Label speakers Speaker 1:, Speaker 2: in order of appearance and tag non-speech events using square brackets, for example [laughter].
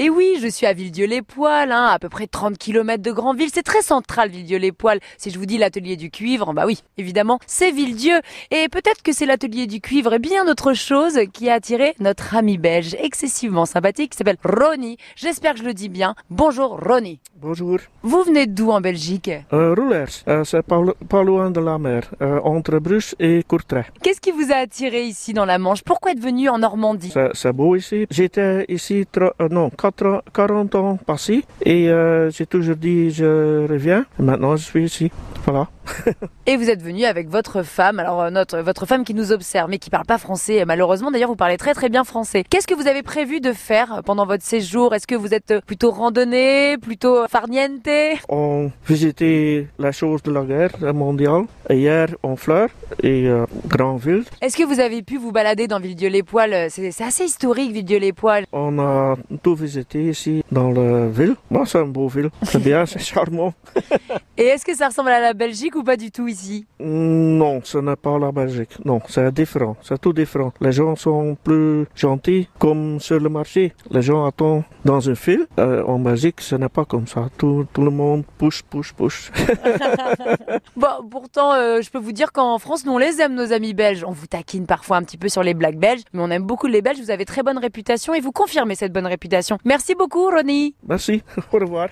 Speaker 1: Et oui, je suis à Villedieu-les-Poils, hein, à peu près 30 km de Grandville. C'est très central, Villedieu-les-Poils. Si je vous dis l'atelier du cuivre, bah oui, évidemment, c'est Villedieu. Et peut-être que c'est l'atelier du cuivre et bien autre chose qui a attiré notre ami belge excessivement sympathique qui s'appelle Ronnie. J'espère que je le dis bien. Bonjour Ronnie.
Speaker 2: Bonjour.
Speaker 1: Vous venez d'où en Belgique?
Speaker 2: Euh, Roulers, euh, c'est pas, lo- pas loin de la mer, euh, entre Bruges et Courtrai.
Speaker 1: Qu'est-ce qui vous a attiré ici dans la Manche? Pourquoi être venu en Normandie?
Speaker 2: C'est c'est beau ici. J'étais ici euh, non, 4 40 ans passés et j'ai toujours dit je reviens. Maintenant je suis ici. Voilà.
Speaker 1: Et vous êtes venu avec votre femme, alors euh, notre votre femme qui nous observe mais qui parle pas français. Malheureusement, d'ailleurs, vous parlez très très bien français. Qu'est-ce que vous avez prévu de faire pendant votre séjour? Est-ce que vous êtes plutôt randonnée, plutôt farniente?
Speaker 2: On visitait la chose de la guerre mondiale. Hier en Fleur et euh, Grandville.
Speaker 1: Est-ce que vous avez pu vous balader dans Villedieu-les-Poils C'est c'est assez historique, Villedieu-les-Poils.
Speaker 2: On a tout visité ici dans la ville. Moi c'est une beau ville. C'est bien, c'est charmant. [laughs]
Speaker 1: Et est-ce que ça ressemble à la Belgique ou pas du tout ici
Speaker 2: Non, ce n'est pas la Belgique. Non, c'est différent. C'est tout différent. Les gens sont plus gentils, comme sur le marché. Les gens attendent dans une file. Euh, en Belgique, ce n'est pas comme ça. Tout, tout le monde push, push, push. [laughs]
Speaker 1: Bon, pourtant, euh, je peux vous dire qu'en France, nous on les aime, nos amis belges. On vous taquine parfois un petit peu sur les blagues belges, mais on aime beaucoup les Belges. Vous avez très bonne réputation et vous confirmez cette bonne réputation. Merci beaucoup, Ronnie.
Speaker 2: Merci. [laughs] Au revoir.